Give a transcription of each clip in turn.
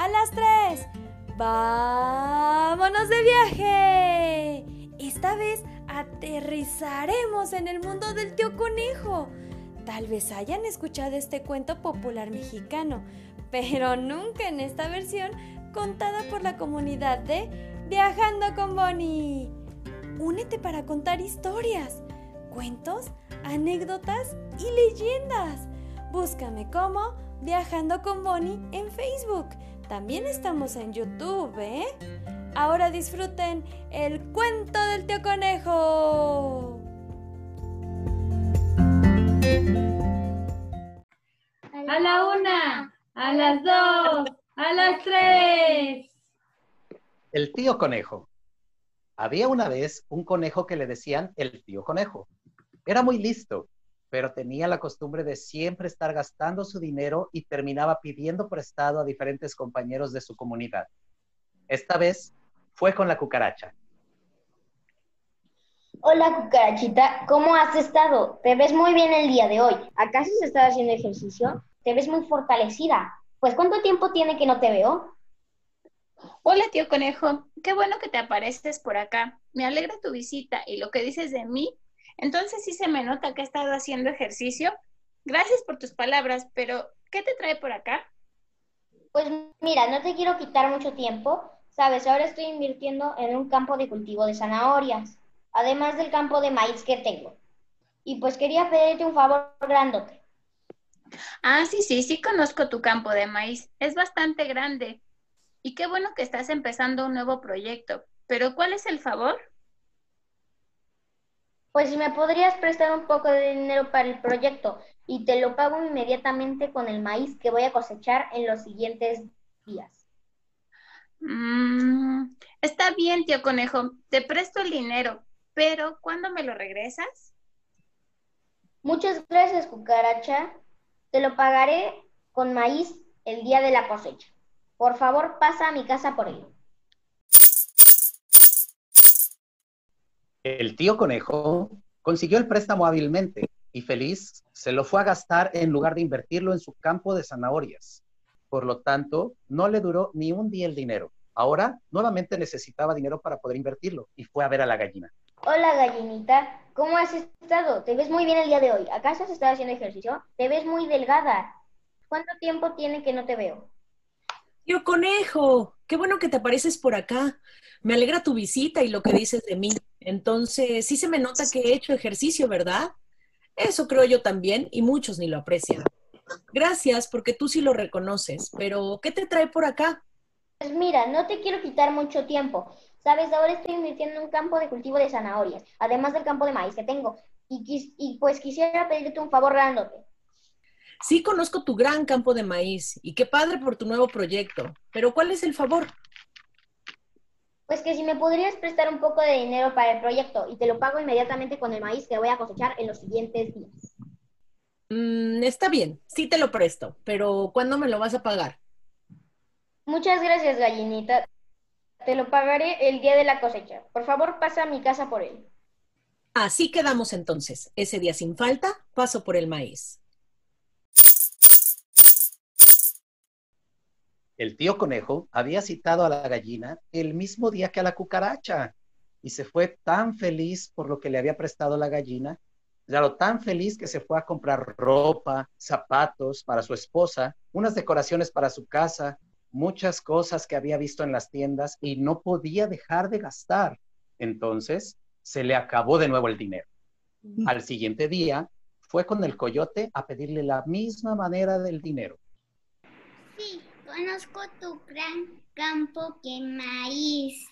a las tres. ¡Vámonos de viaje! Esta vez aterrizaremos en el mundo del tío conejo. Tal vez hayan escuchado este cuento popular mexicano, pero nunca en esta versión contada por la comunidad de Viajando con Bonnie. Únete para contar historias, cuentos, anécdotas y leyendas. Búscame como Viajando con Bonnie en Facebook. También estamos en YouTube, ¿eh? Ahora disfruten el cuento del tío conejo. A la una, a las dos, a las tres. El tío conejo. Había una vez un conejo que le decían el tío conejo. Era muy listo, pero tenía la costumbre de siempre estar gastando su dinero y terminaba pidiendo prestado a diferentes compañeros de su comunidad. Esta vez fue con la cucaracha. Hola cucarachita, ¿cómo has estado? Te ves muy bien el día de hoy. ¿Acaso se está haciendo ejercicio? Te ves muy fortalecida. Pues ¿cuánto tiempo tiene que no te veo? Hola, tío conejo. Qué bueno que te apareces por acá. Me alegra tu visita y lo que dices de mí. Entonces sí se me nota que he estado haciendo ejercicio. Gracias por tus palabras, pero ¿qué te trae por acá? Pues mira, no te quiero quitar mucho tiempo. Sabes, ahora estoy invirtiendo en un campo de cultivo de zanahorias, además del campo de maíz que tengo. Y pues quería pedirte un favor grandote. Ah, sí, sí, sí conozco tu campo de maíz. Es bastante grande. Y qué bueno que estás empezando un nuevo proyecto. Pero ¿cuál es el favor? Pues si me podrías prestar un poco de dinero para el proyecto y te lo pago inmediatamente con el maíz que voy a cosechar en los siguientes días. Mm, está bien, tío conejo. Te presto el dinero, pero ¿cuándo me lo regresas? Muchas gracias, cucaracha. Te lo pagaré con maíz el día de la cosecha. Por favor, pasa a mi casa por él. El tío conejo consiguió el préstamo hábilmente y feliz se lo fue a gastar en lugar de invertirlo en su campo de zanahorias. Por lo tanto, no le duró ni un día el dinero. Ahora nuevamente necesitaba dinero para poder invertirlo y fue a ver a la gallina. Hola gallinita, ¿cómo has estado? Te ves muy bien el día de hoy. ¿Acaso has estado haciendo ejercicio? Te ves muy delgada. ¿Cuánto tiempo tiene que no te veo? Tío Conejo, qué bueno que te apareces por acá. Me alegra tu visita y lo que dices de mí. Entonces, sí se me nota que he hecho ejercicio, ¿verdad? Eso creo yo también y muchos ni lo aprecian. Gracias porque tú sí lo reconoces, pero ¿qué te trae por acá? Pues mira, no te quiero quitar mucho tiempo. Sabes, ahora estoy invirtiendo en un campo de cultivo de zanahorias, además del campo de maíz que tengo. Y, y pues quisiera pedirte un favor grandote. Sí conozco tu gran campo de maíz y qué padre por tu nuevo proyecto, pero ¿cuál es el favor? Pues que si me podrías prestar un poco de dinero para el proyecto y te lo pago inmediatamente con el maíz que voy a cosechar en los siguientes días. Mm, está bien, sí te lo presto, pero ¿cuándo me lo vas a pagar? Muchas gracias, gallinita. Te lo pagaré el día de la cosecha. Por favor, pasa a mi casa por él. Así quedamos entonces. Ese día sin falta, paso por el maíz. El tío conejo había citado a la gallina el mismo día que a la cucaracha y se fue tan feliz por lo que le había prestado la gallina, claro, tan feliz que se fue a comprar ropa, zapatos para su esposa, unas decoraciones para su casa, muchas cosas que había visto en las tiendas y no podía dejar de gastar. Entonces se le acabó de nuevo el dinero. Al siguiente día fue con el coyote a pedirle la misma manera del dinero. Sí, conozco tu gran campo que maíz.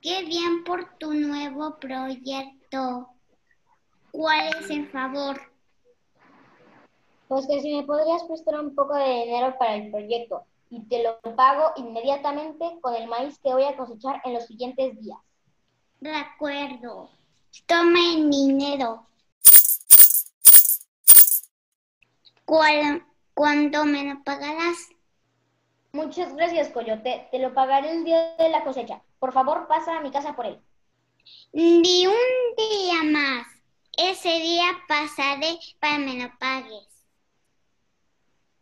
Qué bien por tu nuevo proyecto. ¿Cuál es el favor? Pues que si me podrías prestar un poco de dinero para el proyecto y te lo pago inmediatamente con el maíz que voy a cosechar en los siguientes días. De acuerdo. Toma el dinero. ¿Cuál, ¿Cuándo me lo pagarás? Muchas gracias, Coyote. Te lo pagaré el día de la cosecha. Por favor, pasa a mi casa por él. Ni un día más. Ese día pasaré para que me lo pagues.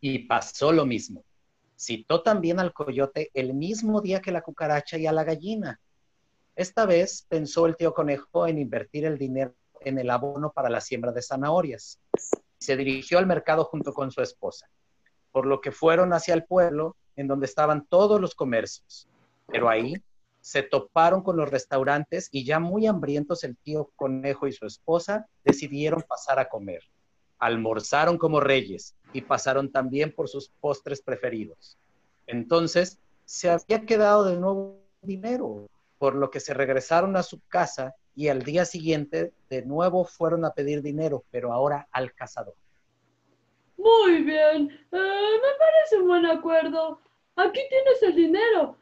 Y pasó lo mismo. Citó también al coyote el mismo día que la cucaracha y a la gallina. Esta vez pensó el tío conejo en invertir el dinero en el abono para la siembra de zanahorias. Se dirigió al mercado junto con su esposa, por lo que fueron hacia el pueblo en donde estaban todos los comercios. Pero ahí se toparon con los restaurantes y ya muy hambrientos el tío conejo y su esposa decidieron pasar a comer. Almorzaron como reyes y pasaron también por sus postres preferidos. Entonces se había quedado de nuevo dinero, por lo que se regresaron a su casa y al día siguiente de nuevo fueron a pedir dinero, pero ahora al cazador. Muy bien, eh, me parece un buen acuerdo. Aquí tienes el dinero.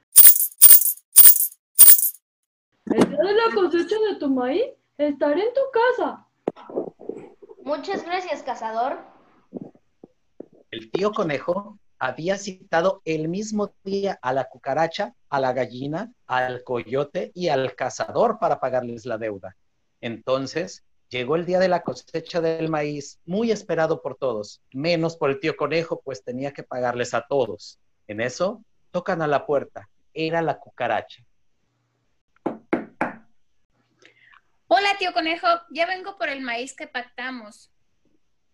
El día de la cosecha de tu maíz estaré en tu casa. Muchas gracias, cazador. El tío conejo había citado el mismo día a la cucaracha, a la gallina, al coyote y al cazador para pagarles la deuda. Entonces llegó el día de la cosecha del maíz, muy esperado por todos, menos por el tío conejo, pues tenía que pagarles a todos. En eso tocan a la puerta. Era la cucaracha. Hola, tío conejo, ya vengo por el maíz que pactamos.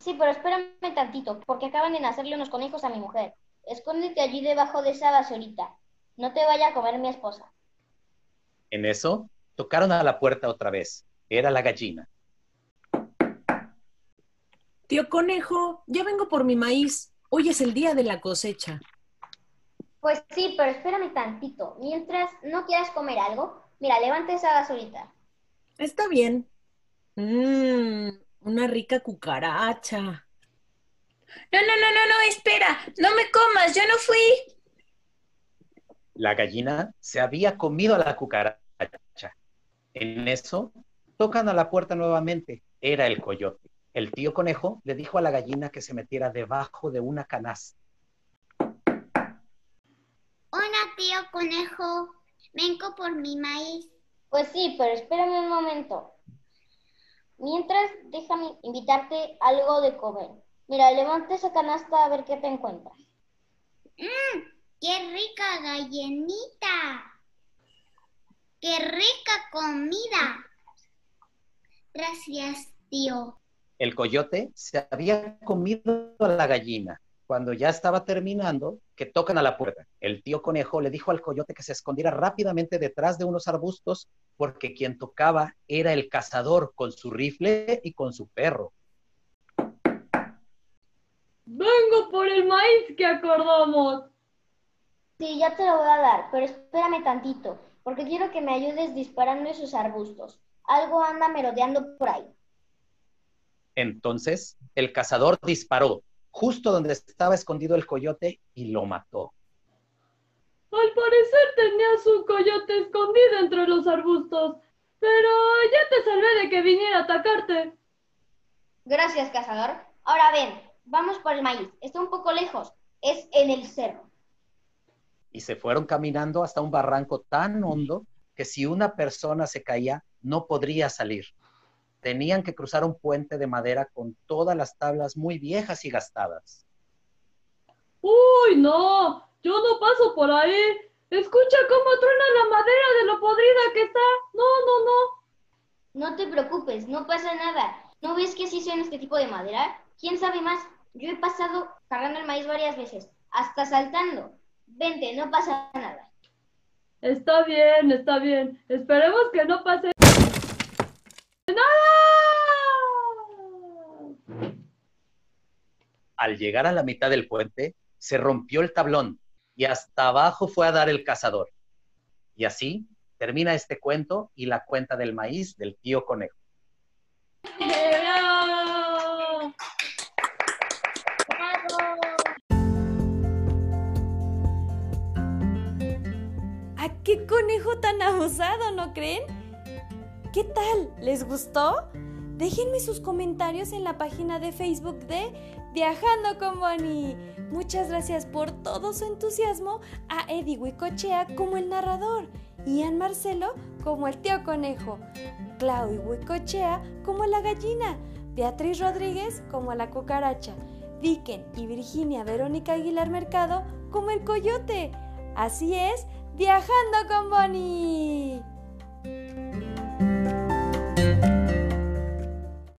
Sí, pero espérame tantito, porque acaban de nacerle unos conejos a mi mujer. Escóndete allí debajo de esa basurita. No te vaya a comer mi esposa. En eso, tocaron a la puerta otra vez. Era la gallina. Tío conejo, ya vengo por mi maíz. Hoy es el día de la cosecha. Pues sí, pero espérame tantito. Mientras no quieras comer algo, mira, levanta esa basurita. Está bien. Mmm, una rica cucaracha. No, no, no, no, no, espera. No me comas, yo no fui. La gallina se había comido a la cucaracha. En eso, tocan a la puerta nuevamente. Era el coyote. El tío conejo le dijo a la gallina que se metiera debajo de una canasta. Hola, tío conejo. Vengo por mi maíz. Pues sí, pero espérame un momento. Mientras, déjame invitarte algo de comer. Mira, levanta esa canasta a ver qué te encuentras. ¡Mmm! ¡Qué rica gallinita! ¡Qué rica comida! Gracias, tío. El coyote se había comido a la gallina. Cuando ya estaba terminando, que tocan a la puerta. El tío conejo le dijo al coyote que se escondiera rápidamente detrás de unos arbustos porque quien tocaba era el cazador con su rifle y con su perro. Vengo por el maíz que acordamos. Sí, ya te lo voy a dar, pero espérame tantito, porque quiero que me ayudes disparando esos arbustos. Algo anda merodeando por ahí. Entonces, el cazador disparó justo donde estaba escondido el coyote y lo mató. Al parecer tenías un coyote escondido entre los arbustos, pero ya te salvé de que viniera a atacarte. Gracias, cazador. Ahora ven, vamos por el maíz. Está un poco lejos. Es en el cerro. Y se fueron caminando hasta un barranco tan hondo que si una persona se caía, no podría salir. Tenían que cruzar un puente de madera con todas las tablas muy viejas y gastadas. ¡Uy, no! Yo no paso por ahí. Escucha cómo truena la madera de lo podrida que está. No, no, no. No te preocupes, no pasa nada. ¿No ves que así suena este tipo de madera? ¿Quién sabe más? Yo he pasado cargando el maíz varias veces, hasta saltando. Vente, no pasa nada. Está bien, está bien. Esperemos que no pase nada. Al llegar a la mitad del puente, se rompió el tablón y hasta abajo fue a dar el cazador. Y así termina este cuento y la cuenta del maíz del tío conejo. ¿A qué conejo tan abusado, no creen? ¿Qué tal? ¿Les gustó? Déjenme sus comentarios en la página de Facebook de Viajando con Bonnie. Muchas gracias por todo su entusiasmo a Eddie Huicochea como el narrador, Ian Marcelo como el tío conejo, Claudio Huicochea como la gallina, Beatriz Rodríguez como la cucaracha, Viken y Virginia Verónica Aguilar Mercado como el coyote. Así es, viajando con Bonnie.